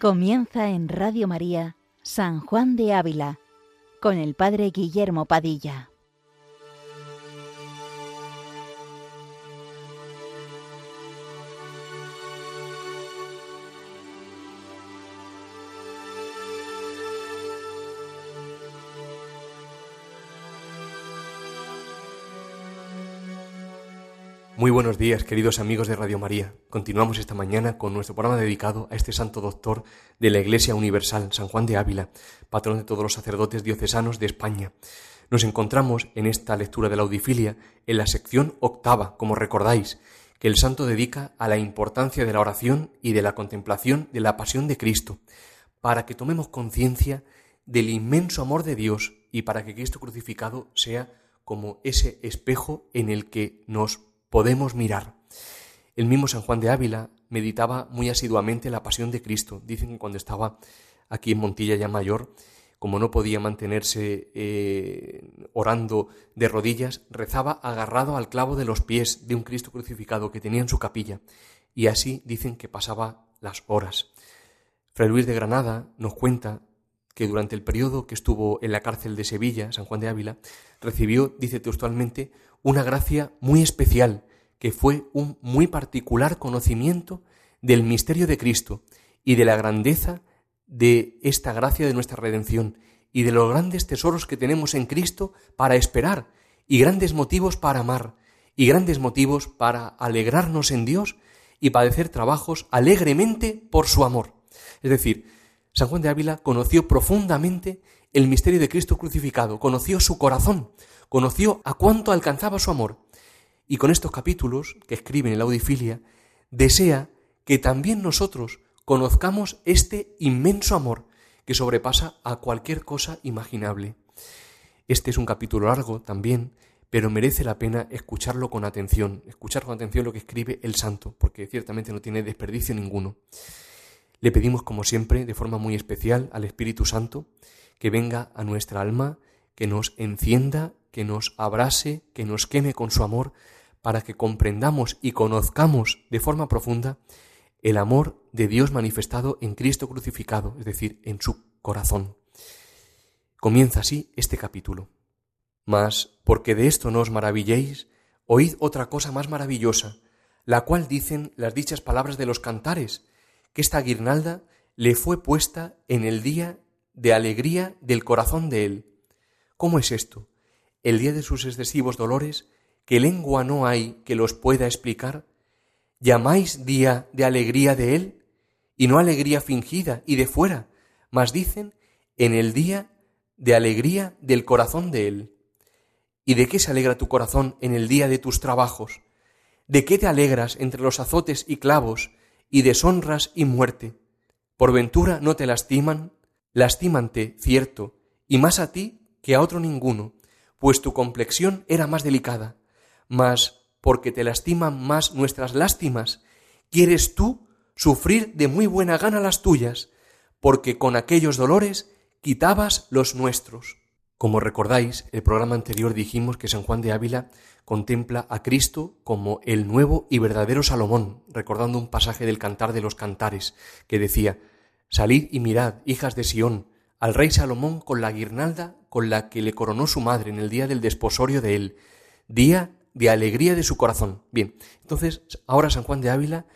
Comienza en Radio María San Juan de Ávila con el Padre Guillermo Padilla. Muy buenos días, queridos amigos de Radio María. Continuamos esta mañana con nuestro programa dedicado a este santo doctor de la Iglesia Universal, San Juan de Ávila, patrón de todos los sacerdotes diocesanos de España. Nos encontramos en esta lectura de la Audifilia en la sección octava, como recordáis, que el santo dedica a la importancia de la oración y de la contemplación de la pasión de Cristo, para que tomemos conciencia del inmenso amor de Dios y para que Cristo crucificado sea como ese espejo en el que nos podemos mirar. El mismo San Juan de Ávila meditaba muy asiduamente la pasión de Cristo. Dicen que cuando estaba aquí en Montilla ya mayor, como no podía mantenerse eh, orando de rodillas, rezaba agarrado al clavo de los pies de un Cristo crucificado que tenía en su capilla. Y así dicen que pasaba las horas. Fray Luis de Granada nos cuenta que durante el periodo que estuvo en la cárcel de Sevilla, San Juan de Ávila, recibió, dice textualmente, una gracia muy especial, que fue un muy particular conocimiento del misterio de Cristo y de la grandeza de esta gracia de nuestra redención y de los grandes tesoros que tenemos en Cristo para esperar y grandes motivos para amar y grandes motivos para alegrarnos en Dios y padecer trabajos alegremente por su amor. Es decir, San Juan de Ávila conoció profundamente el misterio de Cristo crucificado, conoció su corazón, conoció a cuánto alcanzaba su amor. Y con estos capítulos que escribe en la Audifilia, desea que también nosotros conozcamos este inmenso amor que sobrepasa a cualquier cosa imaginable. Este es un capítulo largo también, pero merece la pena escucharlo con atención, escuchar con atención lo que escribe el santo, porque ciertamente no tiene desperdicio ninguno. Le pedimos, como siempre, de forma muy especial al Espíritu Santo, que venga a nuestra alma, que nos encienda que nos abrase, que nos queme con su amor, para que comprendamos y conozcamos de forma profunda el amor de Dios manifestado en Cristo crucificado, es decir, en su corazón. Comienza así este capítulo. Mas, porque de esto no os maravilléis, oíd otra cosa más maravillosa, la cual dicen las dichas palabras de los cantares, que esta guirnalda le fue puesta en el día de alegría del corazón de él. ¿Cómo es esto? el día de sus excesivos dolores, que lengua no hay que los pueda explicar, llamáis día de alegría de él, y no alegría fingida y de fuera, mas dicen en el día de alegría del corazón de él. ¿Y de qué se alegra tu corazón en el día de tus trabajos? ¿De qué te alegras entre los azotes y clavos y deshonras y muerte? ¿Por ventura no te lastiman? Lastímante, cierto, y más a ti que a otro ninguno, pues tu complexión era más delicada, mas porque te lastiman más nuestras lástimas, quieres tú sufrir de muy buena gana las tuyas, porque con aquellos dolores quitabas los nuestros. Como recordáis, el programa anterior dijimos que San Juan de Ávila contempla a Cristo como el nuevo y verdadero Salomón, recordando un pasaje del Cantar de los Cantares, que decía, Salid y mirad, hijas de Sión, al rey Salomón con la guirnalda con la que le coronó su madre en el día del desposorio de él, día de alegría de su corazón. Bien, entonces ahora San Juan de Ávila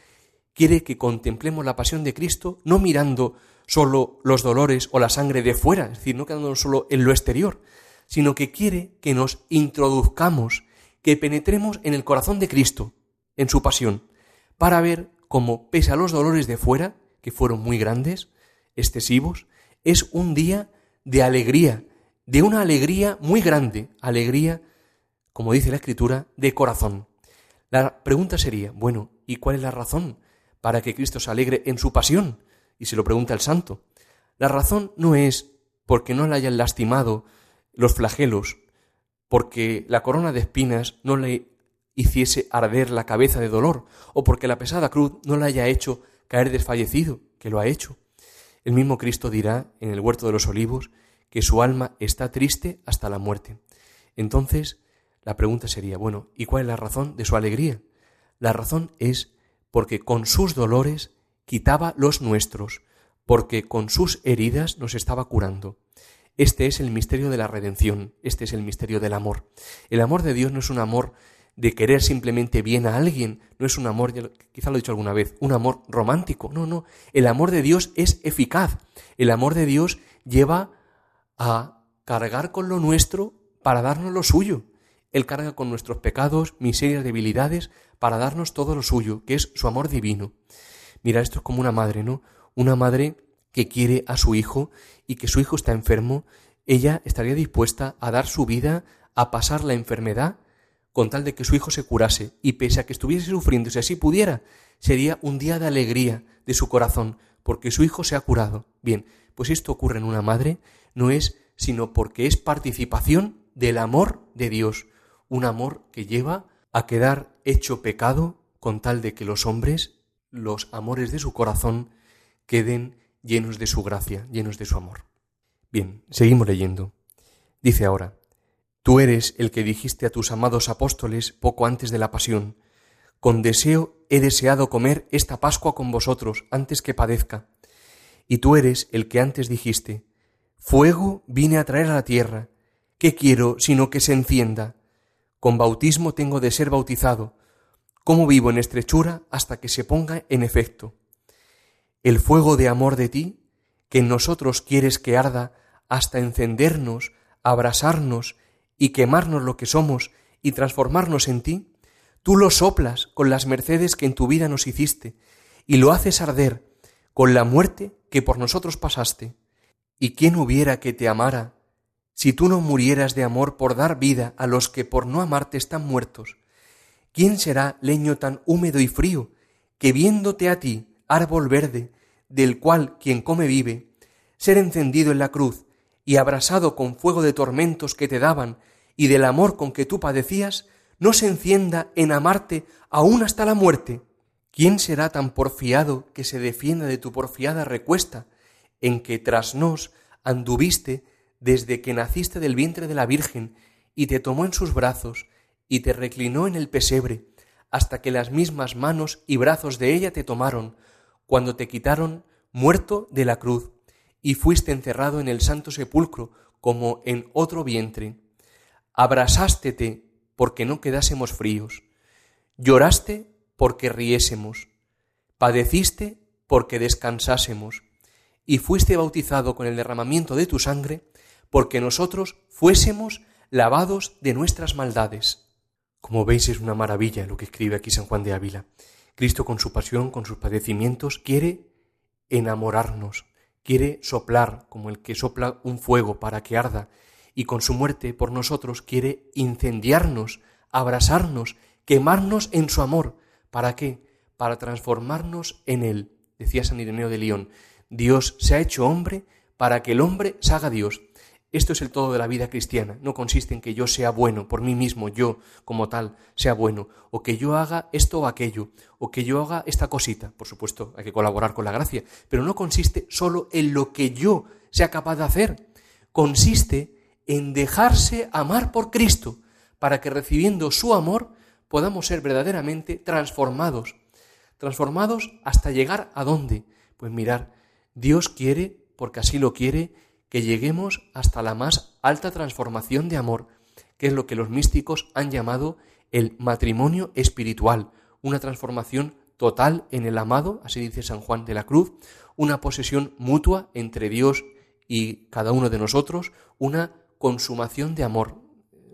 quiere que contemplemos la pasión de Cristo no mirando solo los dolores o la sangre de fuera, es decir, no quedándonos solo en lo exterior, sino que quiere que nos introduzcamos, que penetremos en el corazón de Cristo, en su pasión, para ver cómo, pese a los dolores de fuera, que fueron muy grandes, excesivos, es un día de alegría, de una alegría muy grande, alegría, como dice la Escritura, de corazón. La pregunta sería, bueno, ¿y cuál es la razón para que Cristo se alegre en su pasión? Y se lo pregunta el santo. La razón no es porque no le hayan lastimado los flagelos, porque la corona de espinas no le hiciese arder la cabeza de dolor, o porque la pesada cruz no le haya hecho caer desfallecido, que lo ha hecho. El mismo Cristo dirá en el huerto de los olivos que su alma está triste hasta la muerte. Entonces, la pregunta sería, bueno, ¿y cuál es la razón de su alegría? La razón es porque con sus dolores quitaba los nuestros, porque con sus heridas nos estaba curando. Este es el misterio de la redención, este es el misterio del amor. El amor de Dios no es un amor de querer simplemente bien a alguien, no es un amor, quizá lo he dicho alguna vez, un amor romántico, no, no, el amor de Dios es eficaz, el amor de Dios lleva a cargar con lo nuestro para darnos lo suyo. Él carga con nuestros pecados, miserias, debilidades, para darnos todo lo suyo, que es su amor divino. Mira, esto es como una madre, ¿no? Una madre que quiere a su hijo y que su hijo está enfermo, ella estaría dispuesta a dar su vida, a pasar la enfermedad, con tal de que su hijo se curase, y pese a que estuviese sufriendo, si así pudiera, sería un día de alegría de su corazón, porque su hijo se ha curado. Bien, pues esto ocurre en una madre, no es sino porque es participación del amor de Dios, un amor que lleva a quedar hecho pecado con tal de que los hombres, los amores de su corazón, queden llenos de su gracia, llenos de su amor. Bien, seguimos leyendo. Dice ahora, Tú eres el que dijiste a tus amados apóstoles poco antes de la pasión, con deseo he deseado comer esta Pascua con vosotros antes que padezca. Y tú eres el que antes dijiste, Fuego vine a traer a la tierra, ¿qué quiero sino que se encienda? Con bautismo tengo de ser bautizado. ¿Cómo vivo en estrechura hasta que se ponga en efecto? El fuego de amor de ti, que en nosotros quieres que arda hasta encendernos, abrasarnos y quemarnos lo que somos y transformarnos en ti, tú lo soplas con las mercedes que en tu vida nos hiciste y lo haces arder con la muerte que por nosotros pasaste. ¿Y quién hubiera que te amara si tú no murieras de amor por dar vida a los que por no amarte están muertos? ¿Quién será leño tan húmedo y frío que viéndote a ti, árbol verde, del cual quien come vive, ser encendido en la cruz y abrasado con fuego de tormentos que te daban y del amor con que tú padecías, no se encienda en amarte aún hasta la muerte? ¿Quién será tan porfiado que se defienda de tu porfiada recuesta en que tras nos anduviste desde que naciste del vientre de la Virgen y te tomó en sus brazos y te reclinó en el pesebre, hasta que las mismas manos y brazos de ella te tomaron, cuando te quitaron muerto de la cruz, y fuiste encerrado en el santo sepulcro como en otro vientre. Abrasástete porque no quedásemos fríos, lloraste porque riésemos, padeciste porque descansásemos, y fuiste bautizado con el derramamiento de tu sangre, porque nosotros fuésemos lavados de nuestras maldades. Como veis es una maravilla lo que escribe aquí San Juan de Ávila. Cristo con su pasión, con sus padecimientos, quiere enamorarnos, quiere soplar como el que sopla un fuego para que arda, y con su muerte por nosotros quiere incendiarnos, abrasarnos, quemarnos en su amor. ¿Para qué? Para transformarnos en él. Decía San Ireneo de León, Dios se ha hecho hombre para que el hombre se haga Dios. Esto es el todo de la vida cristiana. No consiste en que yo sea bueno por mí mismo, yo como tal sea bueno, o que yo haga esto o aquello, o que yo haga esta cosita. Por supuesto, hay que colaborar con la gracia, pero no consiste solo en lo que yo sea capaz de hacer. Consiste en dejarse amar por Cristo, para que recibiendo su amor podamos ser verdaderamente transformados. Transformados hasta llegar a dónde? Pues mirar, Dios quiere, porque así lo quiere, que lleguemos hasta la más alta transformación de amor, que es lo que los místicos han llamado el matrimonio espiritual, una transformación total en el amado, así dice San Juan de la Cruz, una posesión mutua entre Dios y cada uno de nosotros, una consumación de amor.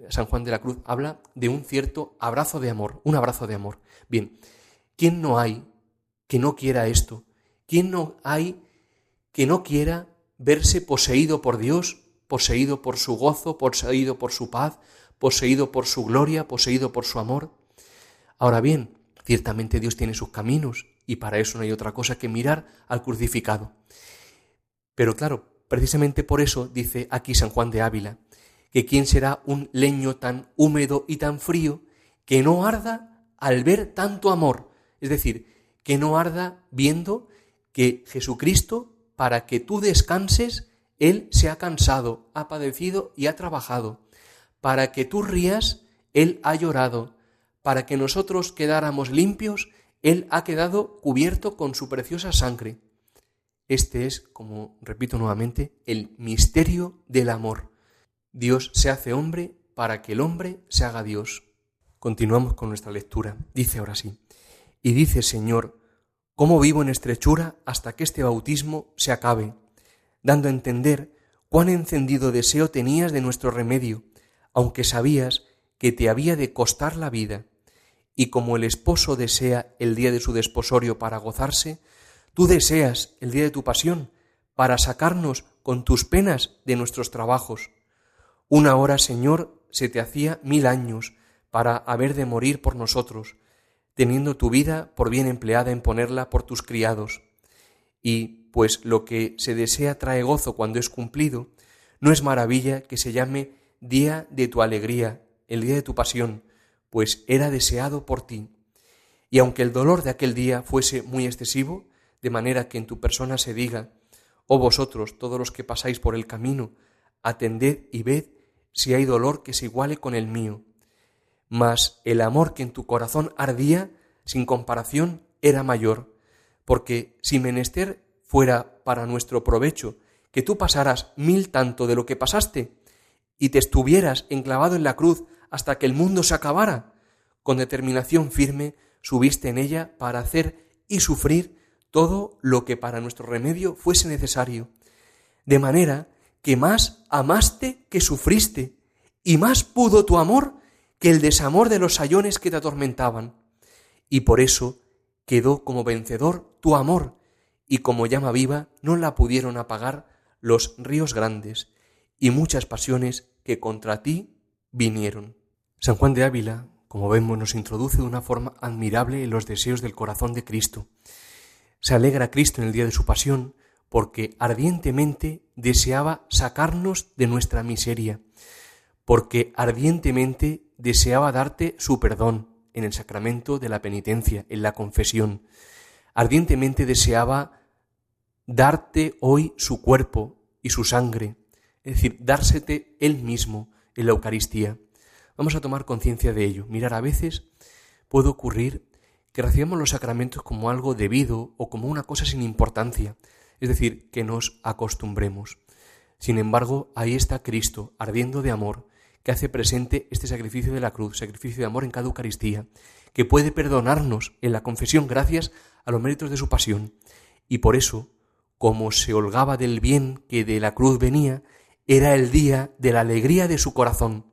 San Juan de la Cruz habla de un cierto abrazo de amor, un abrazo de amor. Bien, ¿quién no hay que no quiera esto? ¿Quién no hay que no quiera verse poseído por Dios, poseído por su gozo, poseído por su paz, poseído por su gloria, poseído por su amor? Ahora bien, ciertamente Dios tiene sus caminos y para eso no hay otra cosa que mirar al crucificado. Pero claro, precisamente por eso dice aquí San Juan de Ávila, que quién será un leño tan húmedo y tan frío que no arda al ver tanto amor, es decir, que no arda viendo que Jesucristo para que tú descanses, Él se ha cansado, ha padecido y ha trabajado. Para que tú rías, Él ha llorado. Para que nosotros quedáramos limpios, Él ha quedado cubierto con su preciosa sangre. Este es, como repito nuevamente, el misterio del amor. Dios se hace hombre para que el hombre se haga Dios. Continuamos con nuestra lectura. Dice ahora sí. Y dice, Señor, ¿cómo vivo en estrechura hasta que este bautismo se acabe? Dando a entender cuán encendido deseo tenías de nuestro remedio, aunque sabías que te había de costar la vida. Y como el esposo desea el día de su desposorio para gozarse, tú deseas el día de tu pasión para sacarnos con tus penas de nuestros trabajos. Una hora, Señor, se te hacía mil años para haber de morir por nosotros, teniendo tu vida por bien empleada en ponerla por tus criados. Y, pues lo que se desea trae gozo cuando es cumplido, no es maravilla que se llame día de tu alegría, el día de tu pasión, pues era deseado por ti. Y aunque el dolor de aquel día fuese muy excesivo, de manera que en tu persona se diga, oh vosotros, todos los que pasáis por el camino, atended y ved si hay dolor que se iguale con el mío. Mas el amor que en tu corazón ardía, sin comparación, era mayor, porque si menester fuera para nuestro provecho que tú pasaras mil tanto de lo que pasaste, y te estuvieras enclavado en la cruz hasta que el mundo se acabara, con determinación firme subiste en ella para hacer y sufrir todo lo que para nuestro remedio fuese necesario, de manera que más amaste que sufriste, y más pudo tu amor que el desamor de los sayones que te atormentaban. Y por eso quedó como vencedor tu amor, y como llama viva no la pudieron apagar los ríos grandes, y muchas pasiones que contra ti vinieron. San Juan de Ávila, como vemos, nos introduce de una forma admirable en los deseos del corazón de Cristo. Se alegra Cristo en el día de su pasión porque ardientemente deseaba sacarnos de nuestra miseria, porque ardientemente deseaba darte su perdón en el sacramento de la penitencia, en la confesión. Ardientemente deseaba darte hoy su cuerpo y su sangre, es decir, dársete él mismo en la Eucaristía. Vamos a tomar conciencia de ello. Mirar, a veces puede ocurrir que recibamos los sacramentos como algo debido o como una cosa sin importancia, es decir, que nos acostumbremos. Sin embargo, ahí está Cristo, ardiendo de amor, que hace presente este sacrificio de la cruz, sacrificio de amor en cada Eucaristía, que puede perdonarnos en la confesión gracias a los méritos de su pasión. Y por eso, como se holgaba del bien que de la cruz venía, era el día de la alegría de su corazón.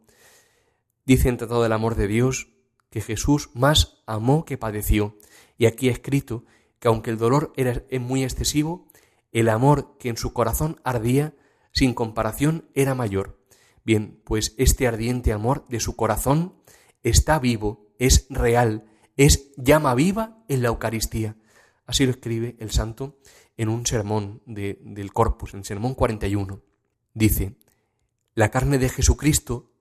Dice en Tratado del Amor de Dios que Jesús más amó que padeció. Y aquí ha escrito que aunque el dolor era muy excesivo, el amor que en su corazón ardía, sin comparación, era mayor. Bien, pues este ardiente amor de su corazón está vivo, es real, es llama viva en la Eucaristía. Así lo escribe el santo en un sermón del Corpus, en el sermón 41. Dice, la carne de Jesucristo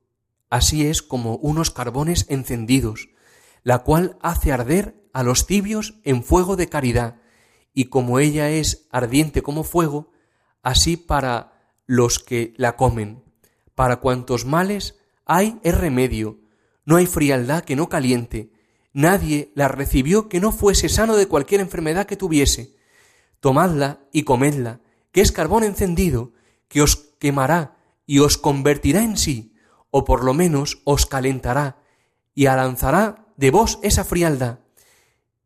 Así es como unos carbones encendidos, la cual hace arder a los tibios en fuego de caridad, y como ella es ardiente como fuego, así para los que la comen. Para cuantos males hay es remedio, no hay frialdad que no caliente, nadie la recibió que no fuese sano de cualquier enfermedad que tuviese. Tomadla y comedla, que es carbón encendido, que os quemará y os convertirá en sí o por lo menos os calentará y alanzará de vos esa frialdad.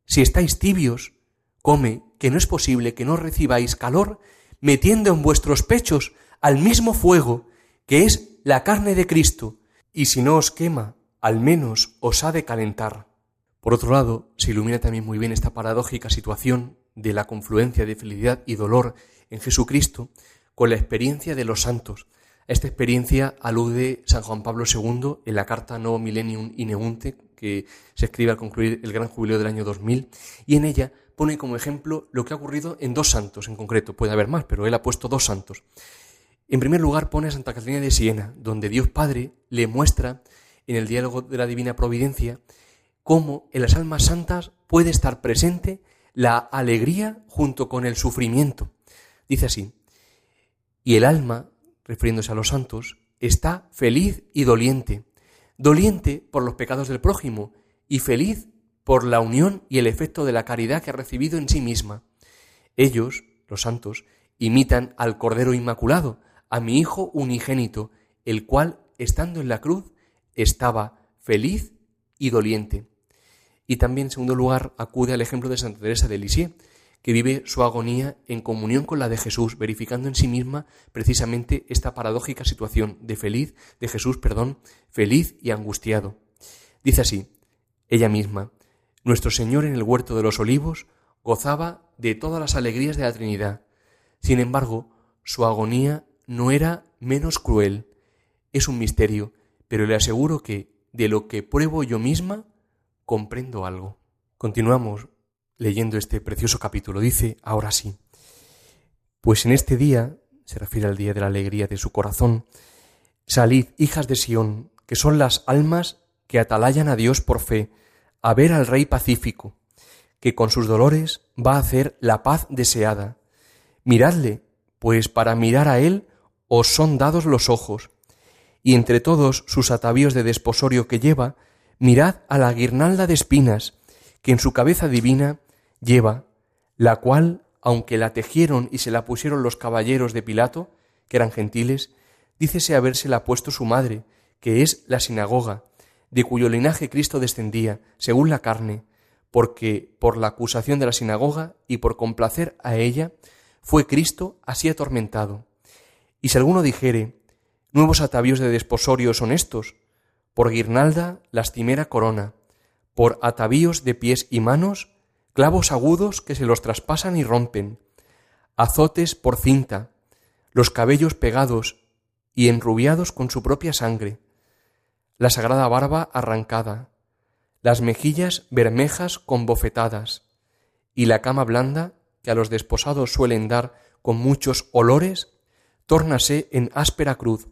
Si estáis tibios, come, que no es posible que no recibáis calor, metiendo en vuestros pechos al mismo fuego, que es la carne de Cristo, y si no os quema, al menos os ha de calentar. Por otro lado, se ilumina también muy bien esta paradójica situación de la confluencia de felicidad y dolor en Jesucristo con la experiencia de los santos, esta experiencia alude San Juan Pablo II en la carta No Millennium Ineunte, que se escribe al concluir el gran jubileo del año 2000, y en ella pone como ejemplo lo que ha ocurrido en dos santos en concreto. Puede haber más, pero él ha puesto dos santos. En primer lugar pone a Santa Catalina de Siena, donde Dios Padre le muestra en el diálogo de la Divina Providencia cómo en las almas santas puede estar presente la alegría junto con el sufrimiento. Dice así, y el alma refiriéndose a los santos, está feliz y doliente. Doliente por los pecados del prójimo y feliz por la unión y el efecto de la caridad que ha recibido en sí misma. Ellos, los santos, imitan al Cordero Inmaculado, a mi Hijo unigénito, el cual, estando en la cruz, estaba feliz y doliente. Y también, en segundo lugar, acude al ejemplo de Santa Teresa de Lisieux, que vive su agonía en comunión con la de Jesús, verificando en sí misma precisamente esta paradójica situación de feliz, de Jesús, perdón, feliz y angustiado. Dice así, ella misma, nuestro Señor en el huerto de los olivos gozaba de todas las alegrías de la Trinidad. Sin embargo, su agonía no era menos cruel. Es un misterio, pero le aseguro que, de lo que pruebo yo misma, comprendo algo. Continuamos leyendo este precioso capítulo. Dice, ahora sí, pues en este día, se refiere al día de la alegría de su corazón, salid, hijas de Sión, que son las almas que atalayan a Dios por fe, a ver al Rey pacífico, que con sus dolores va a hacer la paz deseada. Miradle, pues para mirar a Él os son dados los ojos, y entre todos sus atavíos de desposorio que lleva, mirad a la guirnalda de espinas que en su cabeza divina lleva, la cual, aunque la tejieron y se la pusieron los caballeros de Pilato, que eran gentiles, dícese habérsela puesto su madre, que es la sinagoga, de cuyo linaje Cristo descendía, según la carne, porque por la acusación de la sinagoga y por complacer a ella, fue Cristo así atormentado. Y si alguno dijere, nuevos atavíos de desposorio son estos, por guirnalda lastimera corona, por atavíos de pies y manos, clavos agudos que se los traspasan y rompen, azotes por cinta, los cabellos pegados y enrubiados con su propia sangre, la sagrada barba arrancada, las mejillas bermejas con bofetadas, y la cama blanda que a los desposados suelen dar con muchos olores, tórnase en áspera cruz,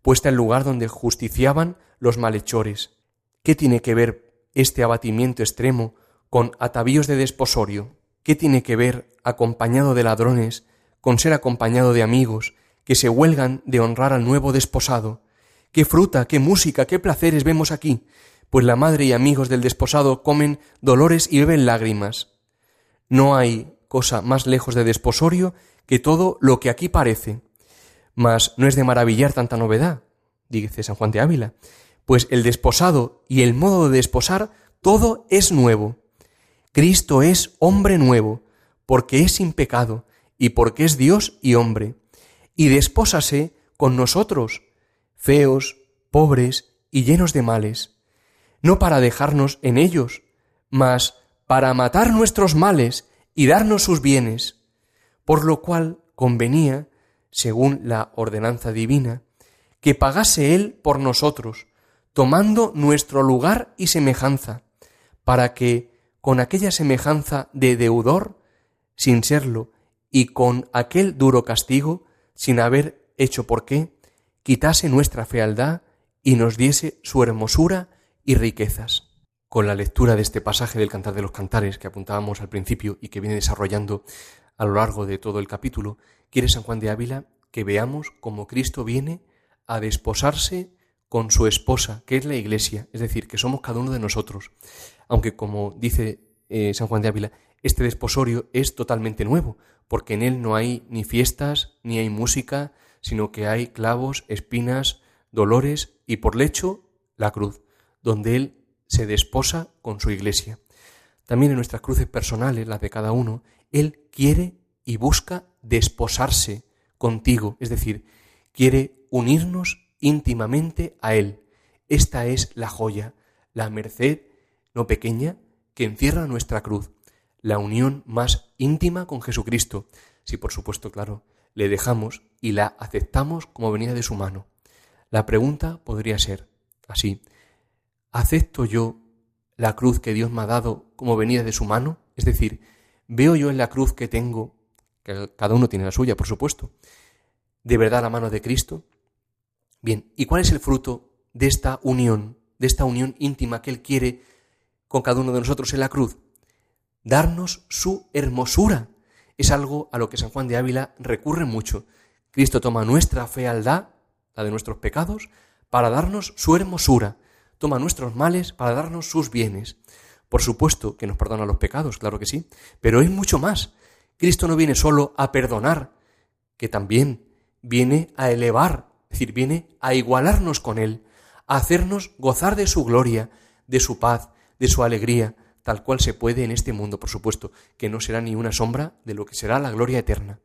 puesta en lugar donde justiciaban los malhechores. ¿Qué tiene que ver este abatimiento extremo con atavíos de desposorio? ¿Qué tiene que ver, acompañado de ladrones, con ser acompañado de amigos que se huelgan de honrar al nuevo desposado? ¿Qué fruta, qué música, qué placeres vemos aquí? Pues la madre y amigos del desposado comen dolores y beben lágrimas. No hay cosa más lejos de desposorio que todo lo que aquí parece. Mas no es de maravillar tanta novedad, dice San Juan de Ávila, pues el desposado y el modo de desposar todo es nuevo. Cristo es hombre nuevo, porque es sin pecado y porque es Dios y hombre, y despósase con nosotros, feos, pobres y llenos de males, no para dejarnos en ellos, mas para matar nuestros males y darnos sus bienes, por lo cual convenía, según la ordenanza divina, que pagase Él por nosotros, tomando nuestro lugar y semejanza, para que, con aquella semejanza de deudor, sin serlo, y con aquel duro castigo, sin haber hecho por qué, quitase nuestra fealdad y nos diese su hermosura y riquezas. Con la lectura de este pasaje del Cantar de los Cantares que apuntábamos al principio y que viene desarrollando a lo largo de todo el capítulo, quiere San Juan de Ávila que veamos cómo Cristo viene a desposarse con su esposa, que es la Iglesia, es decir, que somos cada uno de nosotros. Aunque, como dice eh, San Juan de Ávila, este desposorio es totalmente nuevo, porque en él no hay ni fiestas, ni hay música, sino que hay clavos, espinas, dolores y por lecho la cruz, donde Él se desposa con su iglesia. También en nuestras cruces personales, las de cada uno, Él quiere y busca desposarse contigo, es decir, quiere unirnos íntimamente a Él. Esta es la joya, la merced no pequeña que encierra nuestra cruz, la unión más íntima con Jesucristo, si por supuesto, claro, le dejamos y la aceptamos como venida de su mano. La pregunta podría ser así, ¿acepto yo la cruz que Dios me ha dado como venida de su mano? Es decir, ¿veo yo en la cruz que tengo, cada uno tiene la suya, por supuesto, de verdad la mano de Cristo? Bien, ¿y cuál es el fruto de esta unión, de esta unión íntima que Él quiere con cada uno de nosotros en la cruz? Darnos su hermosura, es algo a lo que San Juan de Ávila recurre mucho. Cristo toma nuestra fealdad, la de nuestros pecados, para darnos su hermosura, toma nuestros males para darnos sus bienes. Por supuesto que nos perdona los pecados, claro que sí, pero es mucho más. Cristo no viene solo a perdonar, que también viene a elevar, es decir, viene a igualarnos con Él, a hacernos gozar de su gloria, de su paz, de su alegría, tal cual se puede en este mundo, por supuesto, que no será ni una sombra de lo que será la gloria eterna.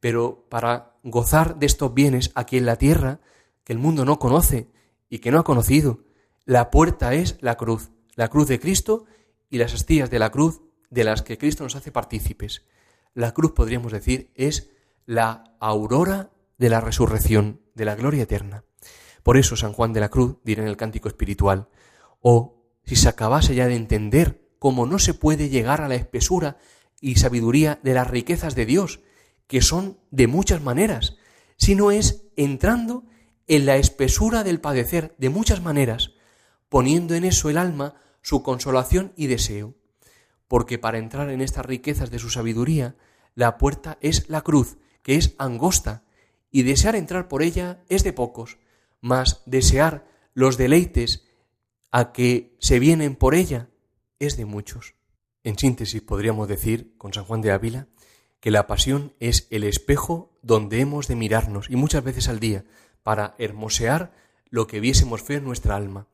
Pero para gozar de estos bienes aquí en la tierra, que el mundo no conoce y que no ha conocido, la puerta es la cruz, la cruz de Cristo y las astillas de la cruz de las que Cristo nos hace partícipes. La cruz, podríamos decir, es la aurora de la resurrección, de la gloria eterna. Por eso San Juan de la Cruz dirá en el cántico espiritual, o si se acabase ya de entender cómo no se puede llegar a la espesura y sabiduría de las riquezas de Dios, que son de muchas maneras, sino es entrando en la espesura del padecer de muchas maneras, poniendo en eso el alma su consolación y deseo. Porque para entrar en estas riquezas de su sabiduría, la puerta es la cruz, que es angosta, y desear entrar por ella es de pocos, mas desear los deleites a que se vienen por ella es de muchos. En síntesis podríamos decir, con San Juan de Ávila, que la pasión es el espejo donde hemos de mirarnos, y muchas veces al día, para hermosear lo que viésemos fe en nuestra alma.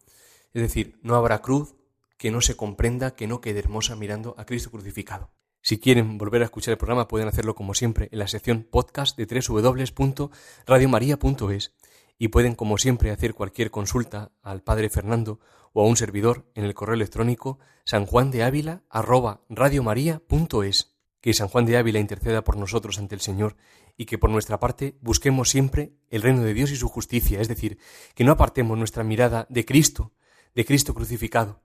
Es decir, no habrá cruz que no se comprenda, que no quede hermosa mirando a Cristo crucificado. Si quieren volver a escuchar el programa pueden hacerlo como siempre en la sección podcast de www.radiomaria.es y pueden como siempre hacer cualquier consulta al Padre Fernando o a un servidor en el correo electrónico sanjuandeávila@radiomaria.es. Que San Juan de Ávila interceda por nosotros ante el Señor y que por nuestra parte busquemos siempre el reino de Dios y su justicia, es decir, que no apartemos nuestra mirada de Cristo, de Cristo crucificado,